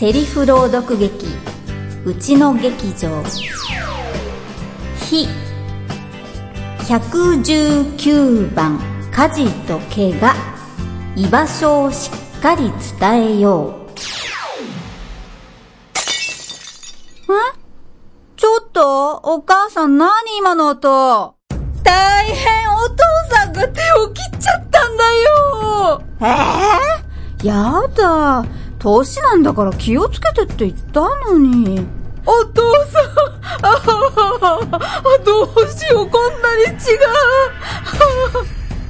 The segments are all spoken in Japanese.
セリフ朗読劇うちの劇場。非119番家事と怪我。居場所をしっかり伝えよう。え？ちょっと？お母さん何今の音？大変お父さんが手を切っちゃったんだよ。ええー、やだ年なんだから気をつけてって言ったのに。お父さん、ああ、どうしよう、こんなに血が。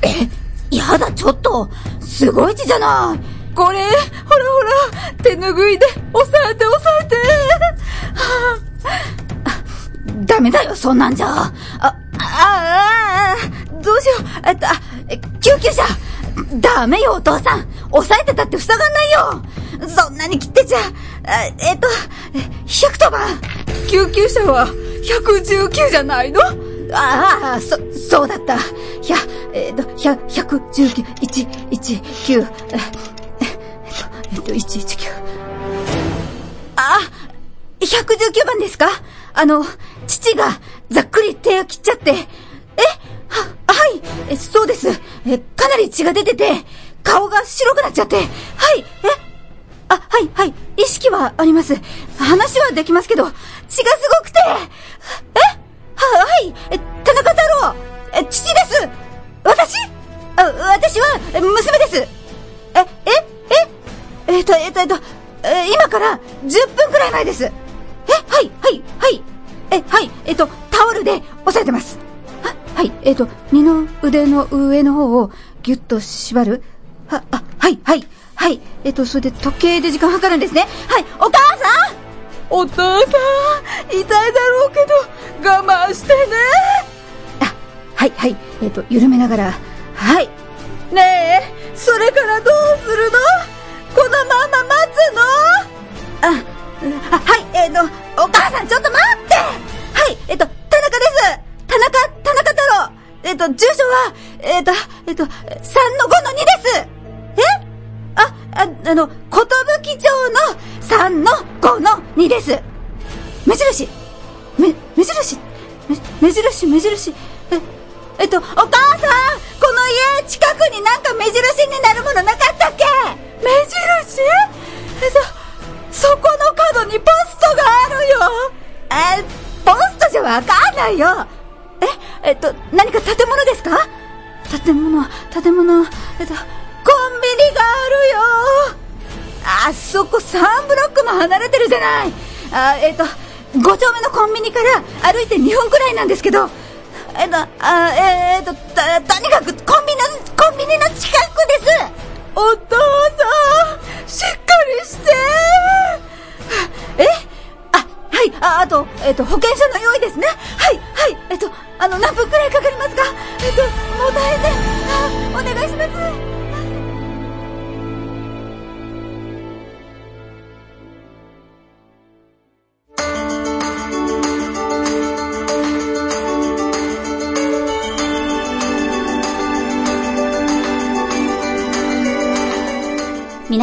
え、やだ、ちょっと、すごい血じゃない。これ、ほらほら、手ぬぐいで、押さえて押さえて。ダメだよ、そんなんじゃ。あ、あ、あ、どうしよう。えっと、あ、救急車ダメよ、お父さん押さえてたって塞がんないよそんなに切ってちゃ、えっと、110番救急車は119じゃないの？ああ、そ、そうだった。ひゃ、えっと、ひゃ、119、1、1、9、えっと、えっと、119。あ、119番ですか？あの、父がざっくり手を切っちゃって、え？は、はい、え、そうです。え、かなり血が出てて、顔が白くなっちゃって、はい、え？あ、はい、はい、意識はあります。話はできますけど、血がすごくて、え？は、はい、田中太郎、え、父です。私？あ、私は、娘です。え、え、え、えっと、えっと、えっと、え、今から10分くらい前です。え、はい、はい、はい、え、はい、えっと、タオルで押さえてます。ははい、えっ、と、二の腕の上の方をギュッと縛る。は、あ、はい、はい、はい。えっ、ー、と、それで時計で時間計るんですね。はい、お母さん！お父さん、痛いだろうけど、我慢してね。あ、はい、はい。えっ、ー、と、緩めながら、はい。ねえ、それからどうするの？このまま待つの？あ、あ、はい、えっ、と、お母さんちょっと待って！はい、えっ、と、田中です。田中、田中太郎。えっと、住所は、えっと、えっと、3の5の2です。えあ、あ、あの、ことぶき町の3の5の2です。目印。め、目印。目印、目印。え、えっと、お母さんこの家近くになんか目印になるものなかったっけ？目印？えっと、そこの角にポストがあるよ。え、ポストじゃわかんないよ。え、えっと、何か建物ですか？建物、建物、えっと、コンビニがあるよ。あそこ3ブロックも離れてるじゃない。あ、えっと、5丁目のコンビニから歩いて2分くらいなんですけど、えっと、あ、え、っと、と、とにかくコンビニの、コンビニの近くです。お父さんしっかりして。え？あ、はい、あ、あと、えっと、保険証の用意ですね。はい、はい、えっと、あの、何分くらいかかりますか？えっと、もう大変。で、あ、お願いします。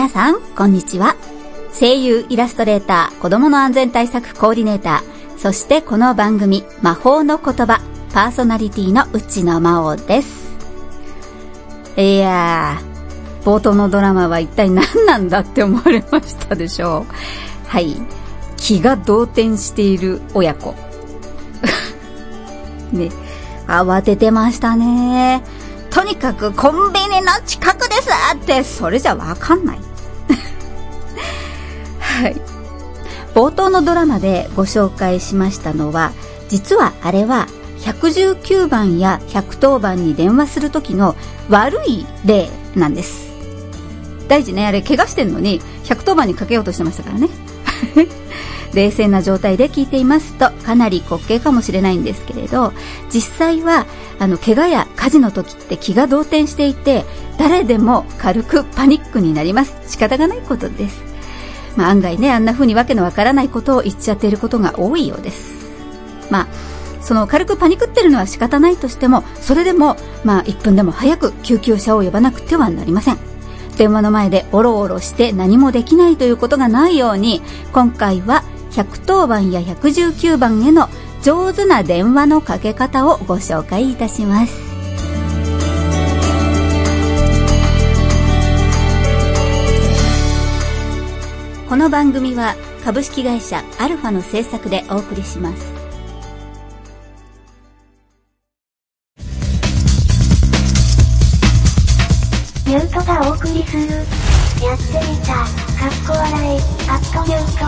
さん、こんにちは。声優、イラストレーター、子供の安全対策コーディネーター、そしてこの番組、魔法の言葉、パーソナリティの内野真央です。いやー、冒頭のドラマは一体何なんだって思われましたでしょう。はい。気が動転している親子。ね、慌ててましたね。とにかくコンビニの近くですって、それじゃわかんない。はい。冒頭のドラマでご紹介しましたのは、実はあれは119番や110番に電話する時の悪い例なんです。大事ね、あれ怪我してんのに110番にかけようとしてましたからね。冷静な状態で聞いていますとかなり滑稽かもしれないんですけれど実際はあの怪我や火事の時って気が動転していて誰でも軽くパニックになります仕方がないことです、まあ、案外ねあんな風にわけのわからないことを言っちゃっていることが多いようです。まあその軽くパニクってるのは仕方ないとしてもそれでもまあ1分でも早く救急車を呼ばなくてはなりません。電話の前でおろおろして何もできないということがないように今回は110番や119番への上手な電話のかけ方をご紹介いたします。この番組は株式会社アルファの制作でお送りしますミュートがお送りする。やってみた。かっこ笑い。アットミュート。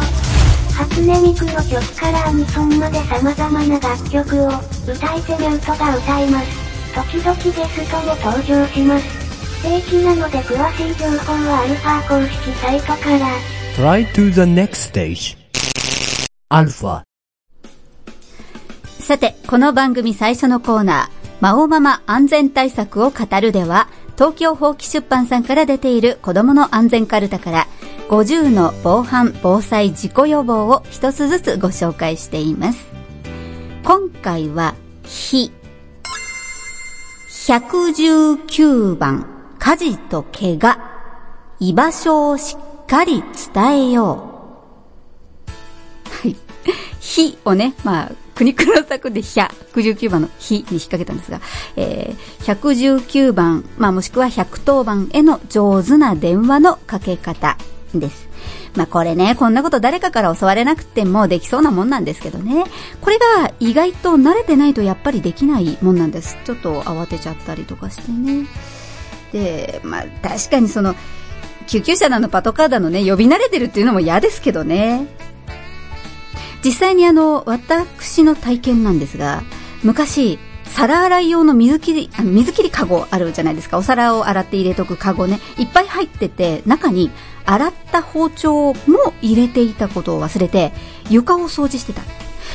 初音ミクの曲からアニソンまで様々な楽曲を歌い手ミュートが歌います。時々ゲストも登場します。不定期なので詳しい情報はアルファ公式サイトから。Try to the next stage. Alpha. さて、この番組最初のコーナー、魔王ママ安全対策を語るでは、東京放棄出版さんから出ている子供の安全カルタから、50の防犯・防災・事故予防を一つずつご紹介しています。今回は、火。119番、火事と怪我。居場所をしっかり伝えよう。はい。火をね、まあ、国黒作で119番の火に引っ掛けたんですが、えー、119番、まあもしくは110番への上手な電話のかけ方です。まあこれね、こんなこと誰かから教われなくてもできそうなもんなんですけどね。これが意外と慣れてないとやっぱりできないもんなんです。ちょっと慌てちゃったりとかしてね。で、まあ確かにその、救急車なのパトカーだのね、呼び慣れてるっていうのも嫌ですけどね。実際にあの、私の体験なんですが、昔、皿洗い用の水切り、あの水切りカゴあるじゃないですか。お皿を洗って入れとくカゴね。いっぱい入ってて、中に洗った包丁も入れていたことを忘れて、床を掃除してた。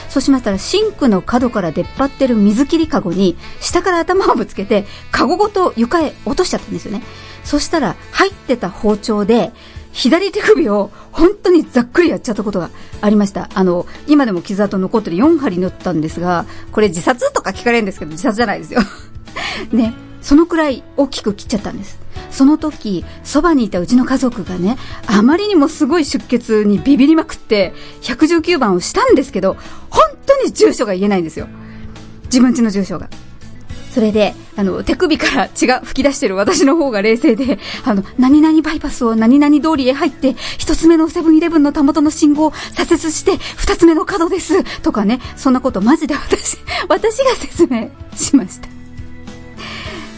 そうしましたら、シンクの角から出っ張ってる水切りカゴに、下から頭をぶつけて、カゴごと床へ落としちゃったんですよね。そしたら、入ってた包丁で、左手首を本当にざっくりやっちゃったことがありました。あの、今でも傷跡残ってる4針縫ったんですが、これ自殺とか聞かれるんですけど、自殺じゃないですよ。ね。そのくらい大きく切っちゃったんです。その時、そばにいたうちの家族がね、あまりにもすごい出血にビビりまくって、119番をしたんですけど、本当に住所が言えないんですよ。自分家の住所が。それで、あの、手首から血が吹き出してる私の方が冷静で、あの、何々バイパスを何々通りへ入って、一つ目のセブンイレブンのたもとの信号を左折して、二つ目の角です。とかね、そんなことマジで 私、私が説明しました。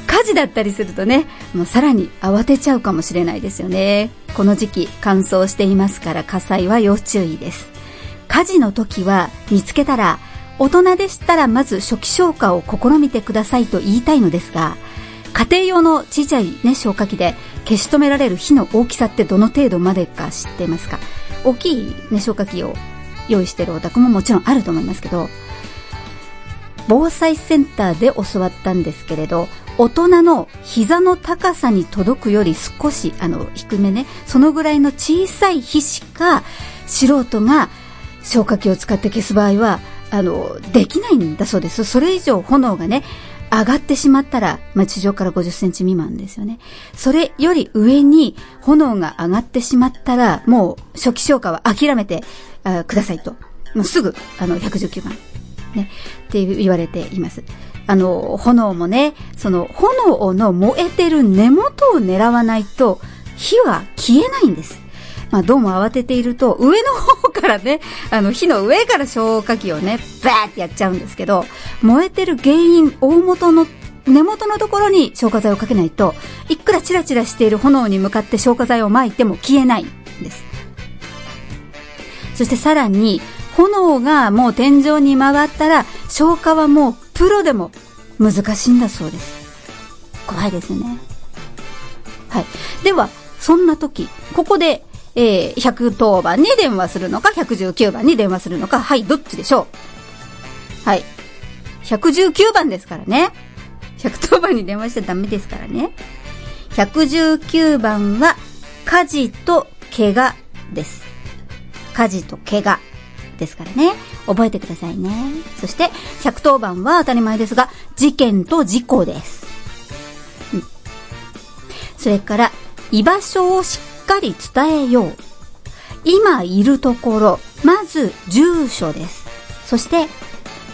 火事だったりするとね、もうさらに慌てちゃうかもしれないですよね。この時期乾燥していますから火災は要注意です。火事の時は見つけたら大人でしたらまず初期消火を試みてくださいと言いたいのですが、家庭用の小さいね、消火器で消し止められる火の大きさってどの程度までか知っていますか？大きいね、消火器を用意してるお宅ももちろんあると思いますけど、防災センターで教わったんですけれど、大人の膝の高さに届くより少し、あの、低めね、そのぐらいの小さい火しか、素人が消火器を使って消す場合は、あの、できないんだそうです。それ以上炎がね、上がってしまったら、まあ、地上から50センチ未満ですよね。それより上に炎が上がってしまったら、もう初期消火は諦めてあくださいと。もうすぐ、あの、119番。ね、って言われています。あの、炎もね、その、炎の燃えてる根元を狙わないと、火は消えないんです。まあ、どうも慌てていると、上の方からね、あの、火の上から消火器をね、バーってやっちゃうんですけど、燃えてる原因、大元の根元のところに消火剤をかけないと、いくらチラチラしている炎に向かって消火剤を撒いても消えないんです。そしてさらに、炎がもう天井に回ったら、消火はもうプロでも難しいんだそうです。怖いですね。はい。では、そんな時、ここで、えー、110番に電話するのか、119番に電話するのか、はい、どっちでしょう？はい。119番ですからね。110番に電話しちゃダメですからね。119番は、火事と怪我です。火事と怪我ですからね。覚えてくださいね。そして、110番は当たり前ですが、事件と事故です。うん、それから、居場所をしっかり伝えよう。今いるところ、まず住所です。そして、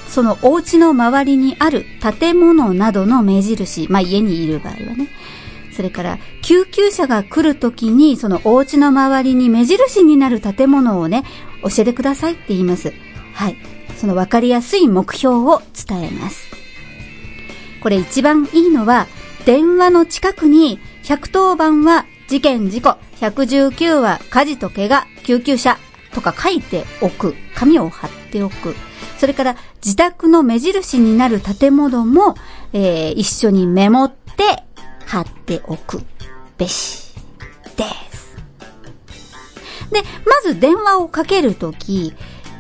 そのお家の周りにある建物などの目印、まあ家にいる場合はね。それから、救急車が来るときに、そのお家の周りに目印になる建物をね、教えてくださいって言います。はい。その分かりやすい目標を伝えます。これ一番いいのは、電話の近くに、110番は事件事故、119は火事と怪我、救急車とか書いておく。紙を貼っておく。それから、自宅の目印になる建物も、えー、一緒にメモって貼っておくべしです。で、まず電話をかけるとき、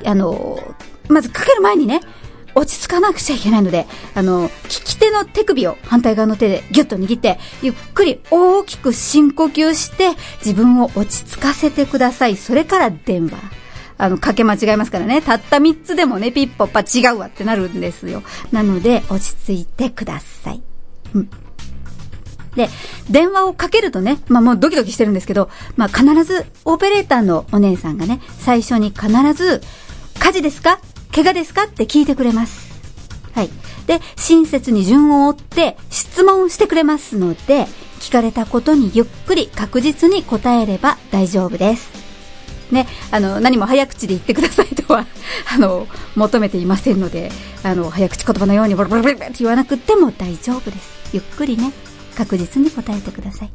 あの、まずかける前にね、落ち着かなくちゃいけないので、あの、利き手の手首を反対側の手でギュッと握って、ゆっくり大きく深呼吸して、自分を落ち着かせてください。それから電話。あの、かけ間違えますからね。たった3つでもね、ピッポッパ違うわってなるんですよ。なので、落ち着いてください。うん。で、電話をかけるとね、まあもうドキドキしてるんですけど、まあ必ずオペレーターのお姉さんがね、最初に必ず、火事ですか？怪我ですか？って聞いてくれます。はい。で、親切に順を追って質問してくれますので、聞かれたことにゆっくり確実に答えれば大丈夫です。ね、あの、何も早口で言ってくださいとは、あの、求めていませんので、あの、早口言葉のようにブルブルブルって言わなくても大丈夫です。ゆっくりね、確実に答えてください。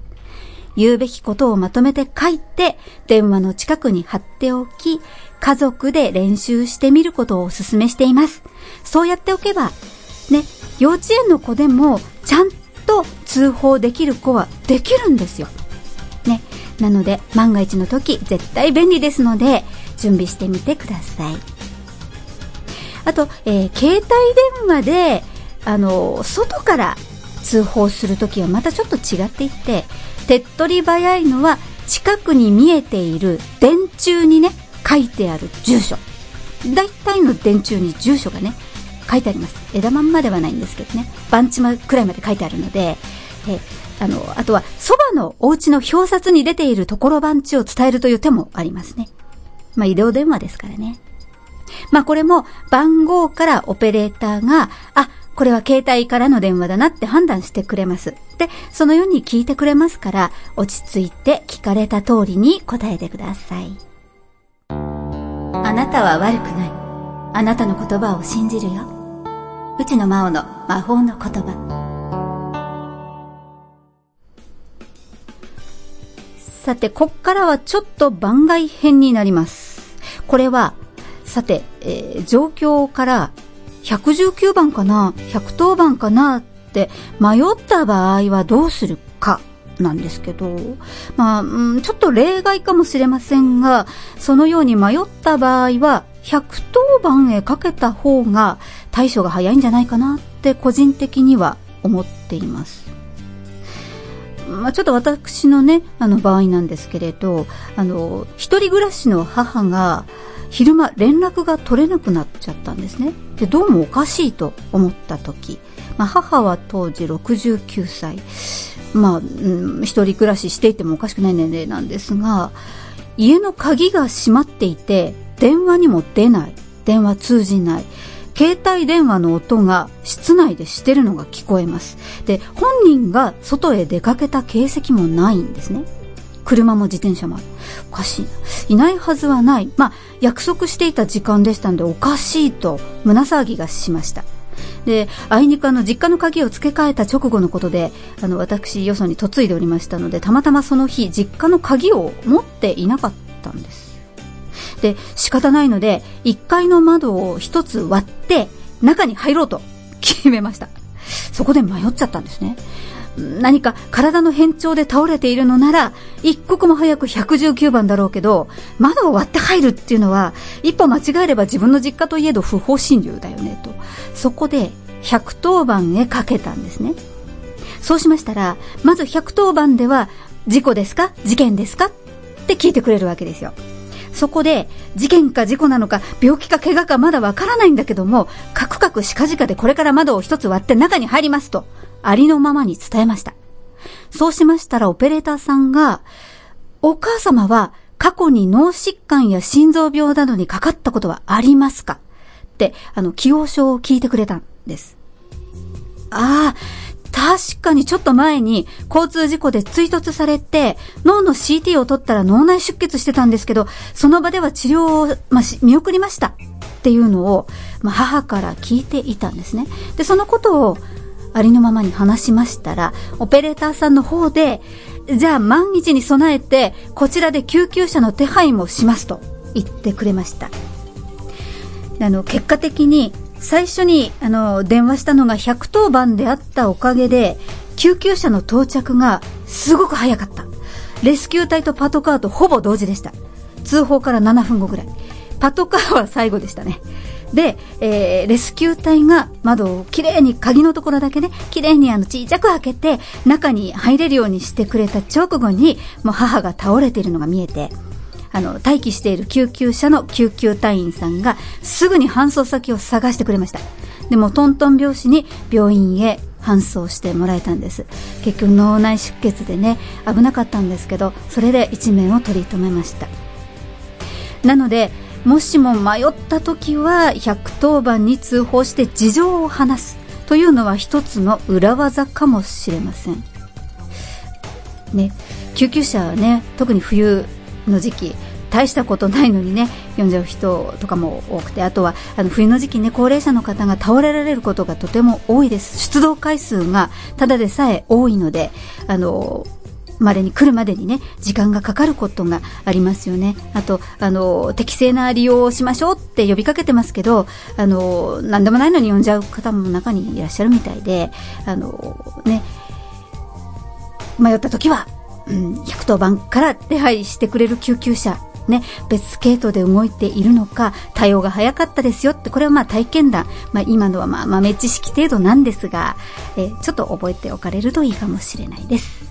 言うべきことをまとめて書いて、電話の近くに貼っておき、家族で練習してみることをお勧めしています。そうやっておけば、ね、幼稚園の子でも、ちゃんと通報できる子はできるんですよ。ね。なので、万が一の時、絶対便利ですので、準備してみてください。あと、えー携帯電話で、あの、外から通報するときはまたちょっと違っていて、手っ取り早いのは、近くに見えている電柱にね、書いてある住所。大体の電柱に住所がね、書いてあります。枝まんまではないんですけどね、番地まくらいまで書いてあるので、えあの、あとは、そばのお家の表札に出ているところ番地を伝えるという手もありますね。まあ、医療電話ですからね。まあ、これも番号からオペレーターが、あ、これは携帯からの電話だなって判断してくれます。で、そのように聞いてくれますから、落ち着いて聞かれた通りに答えてください。あなたは悪くない。あなたの言葉を信じるよ。うちの魔王の魔法の言葉。さて、こっからはちょっと番外編になります。これは、さて、えー状況から119番かな ?110 番かな？って迷った場合はどうするなんですけど、まあ、うんちょっと例外かもしれませんが、そのように迷った場合は、110番へかけた方が対処が早いんじゃないかなって個人的には思っています。まあ、ちょっと私のね、あの場合なんですけれど、あの、一人暮らしの母が、昼間連絡が取れなくなっちゃったんですね。で、どうもおかしいと思った時、まあ、母は当時69歳。まあ、うん、一人暮らししていてもおかしくない年齢なんですが、家の鍵が閉まっていて、電話にも出ない。電話通じない。携帯電話の音が室内でしてるのが聞こえます。で、本人が外へ出かけた形跡もないんですね。車も自転車もある。おかしいな。いないはずはない。まあ、約束していた時間でしたんで、おかしいと胸騒ぎがしました。で、あいにくあの、実家の鍵を付け替えた直後のことで、あの、私、よそに嫁いでおりましたので、たまたまその日、実家の鍵を持っていなかったんです。で、仕方ないので、1階の窓を一つ割って、中に入ろうと決めました。そこで迷っちゃったんですね。何か体の変調で倒れているのなら、一刻も早く119番だろうけど、窓を割って入るっていうのは、一歩間違えれば自分の実家といえど不法侵入だよね、と。そこで、110番へかけたんですね。そうしましたら、まず110番では、事故ですか？事件ですか？って聞いてくれるわけですよ。そこで、事件か事故なのか、病気か怪我かまだわからないんだけども、カクカクしかじかでこれから窓を一つ割って中に入りますと、ありのままに伝えました。そうしましたらオペレーターさんが、お母様は過去に脳疾患や心臓病などにかかったことはありますか、あの、起用書を聞いてくれたんです。ああ、確かにちょっと前に交通事故で追突されて脳の CT を取ったら脳内出血してたんですけど、その場では治療を、まあ、見送りましたっていうのを、まあ、母から聞いていたんですね。で、そのことをありのままに話しましたら、オペレーターさんの方で、じゃあ万一に備えて、こちらで救急車の手配もしますと言ってくれました。あの、結果的に最初にあの電話したのが110番であったおかげで救急車の到着がすごく早かった。レスキュー隊とパトカーとほぼ同時でした。通報から7分後ぐらい。パトカーは最後でしたね。で、えー、レスキュー隊が窓をきれいに鍵のところだけねきれいにあの小さく開けて中に入れるようにしてくれた直後にもう母が倒れているのが見えてあの、待機している救急車の救急隊員さんがすぐに搬送先を探してくれました。でもトントン拍子に病院へ搬送してもらえたんです。結局脳内出血でね危なかったんですけどそれで一命を取り留めました。なのでもしも迷った時は110番に通報して事情を話す。というのは一つの裏技かもしれません。ね救急車はね特に冬の時期大したことないのにね読んじゃう人とかも多くてあとはあの冬の時期ね高齢者の方が倒れられることがとても多いです。出動回数がただでさえ多いのであのまでに来るまでにね時間がかかることがありますよね。あとあの適正な利用をしましょうって呼びかけてますけどあの何でもないのに呼んじゃう方も中にいらっしゃるみたいであのね迷った時はうん、110番から手配してくれる救急車、ね、別系統で動いているのか、対応が早かったですよって、これはまあ体験談、まあ今のはまあ豆知識程度なんですが、え、ちょっと覚えておかれるといいかもしれないです。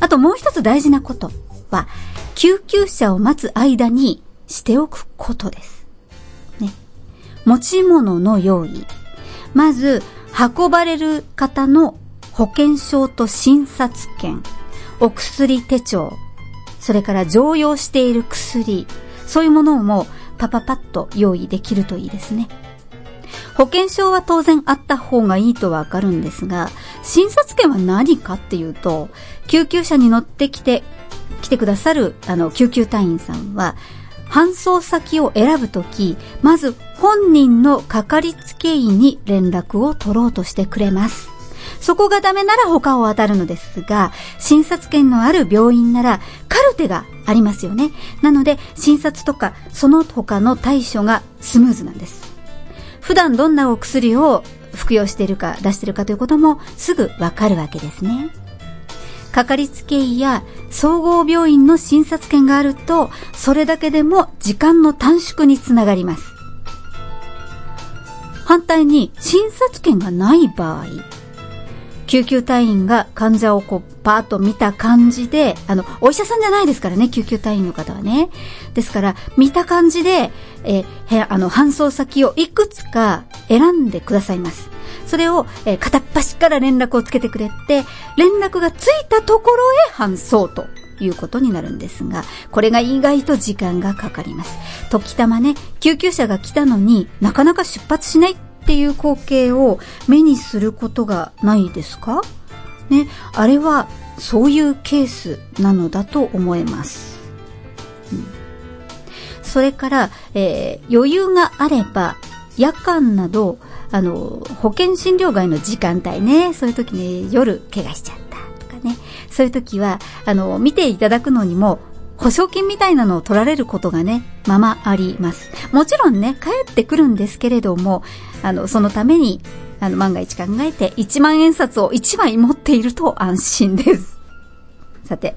あともう一つ大事なことは、救急車を待つ間にしておくことです。ね。持ち物の用意。まず、運ばれる方の保険証と診察券、お薬手帳、それから常用している薬、そういうものをもパパパッと用意できるといいですね。保険証は当然あった方がいいとわかるんですが、診察券は何かっていうと、救急車に乗ってきて、来てくださる、あの、救急隊員さんは、搬送先を選ぶとき、まず本人のかかりつけ医に連絡を取ろうとしてくれます。そこがダメなら他を当たるのですが、診察券のある病院ならカルテがありますよね。なので、診察とかその他の対処がスムーズなんです。普段どんなお薬を服用しているか出しているかということもすぐわかるわけですね。かかりつけ医や総合病院の診察券があると、それだけでも時間の短縮につながります。反対に診察券がない場合、救急隊員が患者をこう、パーッと見た感じで、あの、お医者さんじゃないですからね、救急隊員の方はね。ですから、見た感じで、えー、あの、搬送先をいくつか選んでくださいます。それを、え、片っ端から連絡をつけてくれて、連絡がついたところへ搬送と。いうことになるんですが、これが意外と時間がかかります。時たまね、救急車が来たのになかなか出発しないっっていう光景を目にすることがないですか？ね、あれはそういうケースなのだと思います。うん、それから、えー、余裕があれば、夜間など、あの、保険診療外の時間帯ね、そういう時ね、夜怪我しちゃったとかね、そういう時は、あの、見ていただくのにも、保証金みたいなのを取られることがね、ままあります。もちろんね、帰ってくるんですけれども、あの、そのために、あの、万が一考えて1万円札を1枚持っていると安心です。さて、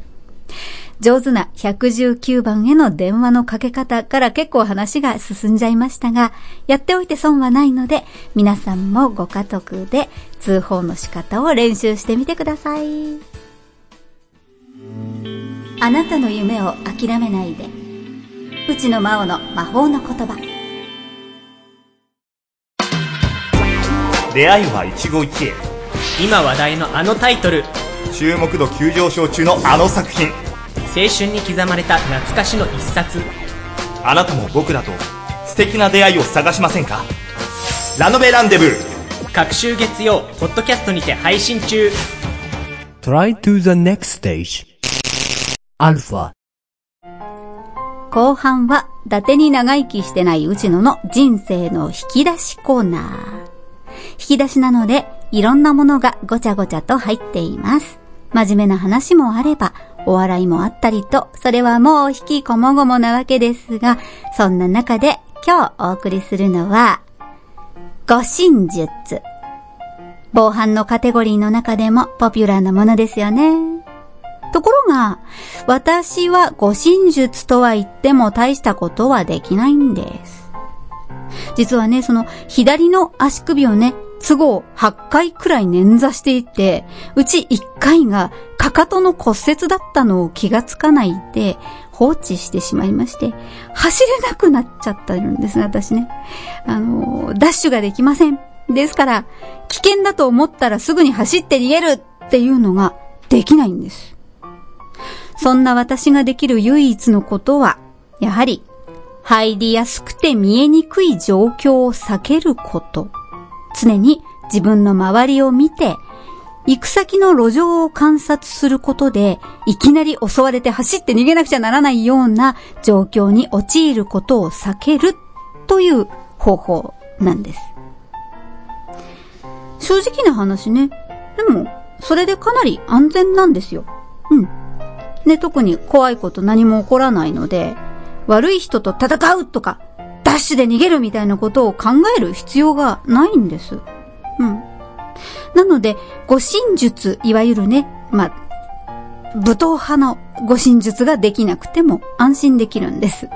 上手な119番への電話のかけ方から結構話が進んじゃいましたが、やっておいて損はないので、皆さんもご家族で通報の仕方を練習してみてください。あなたの夢を諦めないで内野真央の魔法の言葉出会いは一期一会。今話題のあのタイトル。注目度急上昇中のあの作品。青春に刻まれた懐かしの一冊。あなたも僕らと素敵な出会いを探しませんか？ラノベランデブー。各週月曜ポッドキャストにて配信中。Try to the next stage. Alpha. 後半は、伊達に長生きしてない内野の人生の引き出しコーナー。引き出しなので、いろんなものがごちゃごちゃと入っています。真面目な話もあれば、お笑いもあったりと、それはもう引きこもごもなわけですが、そんな中で今日お送りするのは、護身術。防犯のカテゴリーの中でもポピュラーなものですよね。ところが、私は護身術とは言っても大したことはできないんです。実はね、その左の足首をね、都合8回くらい捻挫していて、うち1回がかかとの骨折だったのを気がつかないで放置してしまいまして、走れなくなっちゃったんです、私ね。あの、ダッシュができません。ですから、危険だと思ったらすぐに走って逃げるっていうのができないんです。そんな私ができる唯一のことは、やはり、入りやすくて見えにくい状況を避けること。常に自分の周りを見て、行く先の路上を観察することで、いきなり襲われて走って逃げなくちゃならないような状況に陥ることを避けるという方法なんです。正直な話ね。でも、それでかなり安全なんですよ。うん。ね、特に怖いこと何も起こらないので、悪い人と戦うとか、ダッシュで逃げるみたいなことを考える必要がないんです。うん。なので、護身術、いわゆるね、まあ、武闘派の護身術ができなくても安心できるんです。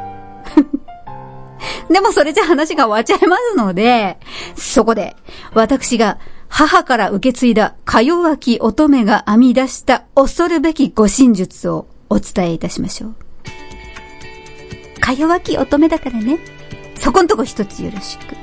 でもそれじゃ話が終わっちゃいますので、そこで、私が母から受け継いだか弱き乙女が編み出した恐るべき護身術をお伝えいたしましょう。か弱き乙女だからね、そこんとこ一つよろしく。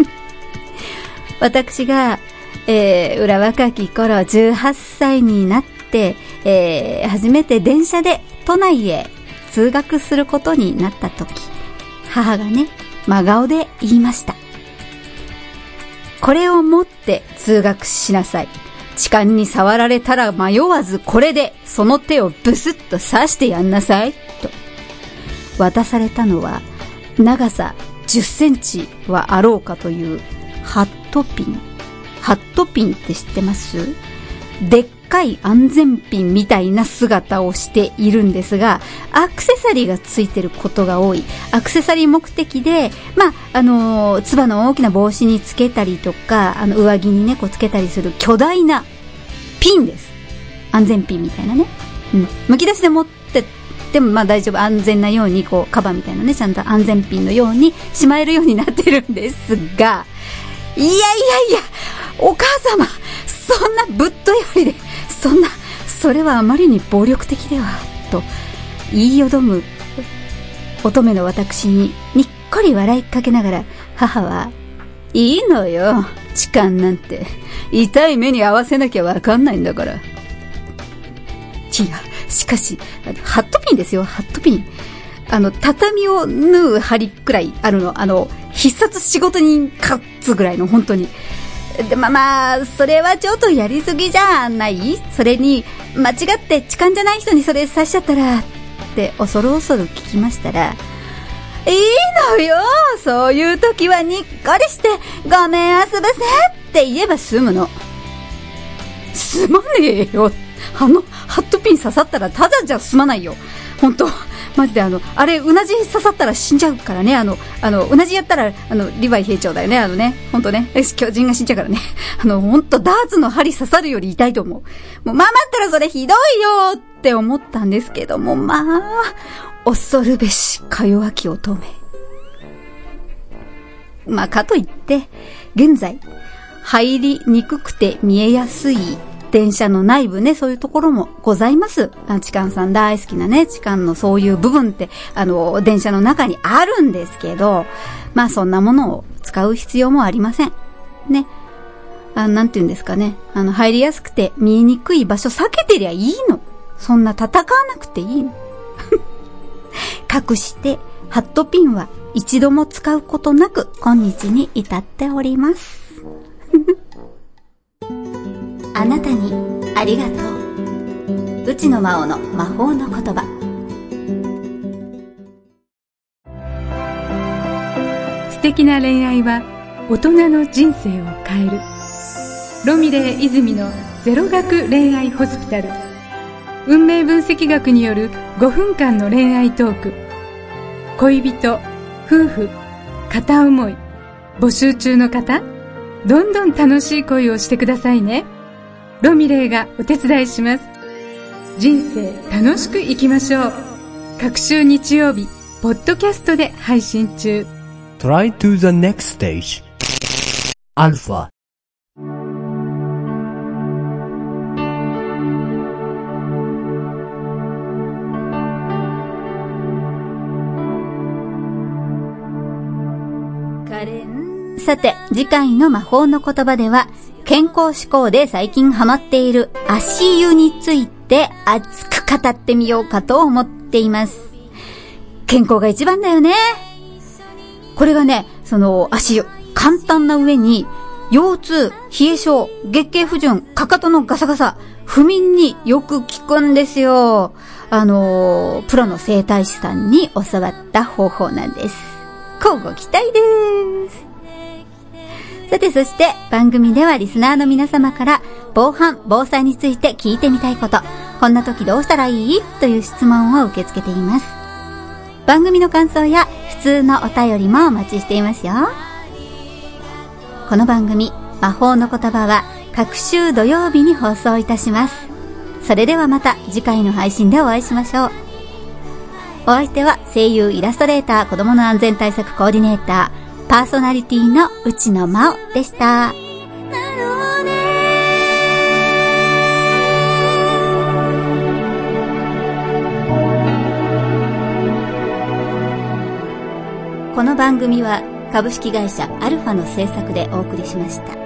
私が、えー、裏若き頃18歳になって、えー、初めて電車で都内へ通学することになった時、母がね、真顔で言いました。これを持って通学しなさい。痴漢に触られたら迷わずこれでその手をブスッと刺してやんなさい。と。渡されたのは長さ10センチはあろうかというハットピン。ハットピンって知ってます？でっかい安全ピンみたいな姿をしているんですが、アクセサリーがついてることが多い。アクセサリー目的で、まあ、あのー、つばの大きな帽子につけたりとか、あの、上着にね、こうつけたりする巨大なピンです。安全ピンみたいなね。うん。剥き出しで持ってでもまあ大丈夫。安全なように、こう、カバーみたいなね、ちゃんと安全ピンのようにしまえるようになってるんですが、いやいやいや、お母様、そんなぶっとやりで、そんな、それはあまりに暴力的では、と言いよどむ乙女の私ににっこり笑いかけながら、母は、いいのよ、痴漢なんて。痛い目に合わせなきゃわかんないんだから。いや、しかし、ハットピンですよ、ハットピン。あの、畳を縫う針くらいあるの。あの、必殺仕事人かつぐらいの、本当に。で、まあまあ、それはちょっとやりすぎじゃない？それに、間違って痴漢じゃない人にそれ刺しちゃったら、って恐る恐る聞きましたら、いいのよそういう時はにっこりして、ごめん遊ばせって言えば済むの。すまねえよ。あの、ハッピン刺さったらただじゃ済まないよ。本当 マジであの、あれ、うなじ刺さったら死んじゃうからね。あの、あの、うなじやったら、あの、リヴァイ兵長だよね。あのね、本当ね。巨人が死んじゃうからね。あの、本当ダーツの針刺さるより痛いと思う。もう、ママったらそれひどいよって思ったんですけども、まあ、恐るべし、か弱き乙女。まあ、かといって、現在、入りにくくて見えやすい電車の内部ね、そういうところもございます。あ痴漢さん大好きなね、痴漢のそういう部分って、あの、電車の中にあるんですけど、まあそんなものを使う必要もありません。ね。あなんて言うんですかね。あの、入りやすくて見えにくい場所避けてりゃいいの。そんな戦わなくていいの。隠して、ハットピンは一度も使うことなく今日に至っております。あなたにありがとう。うちの魔王の魔法の言葉。素敵な恋愛は大人の人生を変える。ロミレー泉のゼロ学恋愛ホスピタル。運命分析学による5分間の恋愛トーク。恋人夫婦片思い。募集中の方どんどん楽しい恋をしてくださいね。ロミレーがお手伝いします人生楽しく生きましょう各週日曜日ポッドキャストで配信中 Try to the next stage. Alpha. さて、次回の魔法の言葉では、健康志向で最近ハマっている足湯について熱く語ってみようかと思っています。健康が一番だよね。これがね、その足湯、簡単な上に、腰痛、冷え性、月経不順、かかとのガサガサ、不眠によく効くんですよ。あの、プロの整体師さんに教わった方法なんです。交互期待です。さてそして番組ではリスナーの皆様から防犯、防災について聞いてみたいこと、こんな時どうしたらいい？という質問を受け付けています。番組の感想や普通のお便りもお待ちしていますよ。この番組、魔法の言葉は各週土曜日に放送いたします。それではまた次回の配信でお会いしましょう。お相手は声優イラストレーター子供の安全対策コーディネーター、パーソナリティの内野真央でした。この番組は株式会社アルファの制作でお送りしました。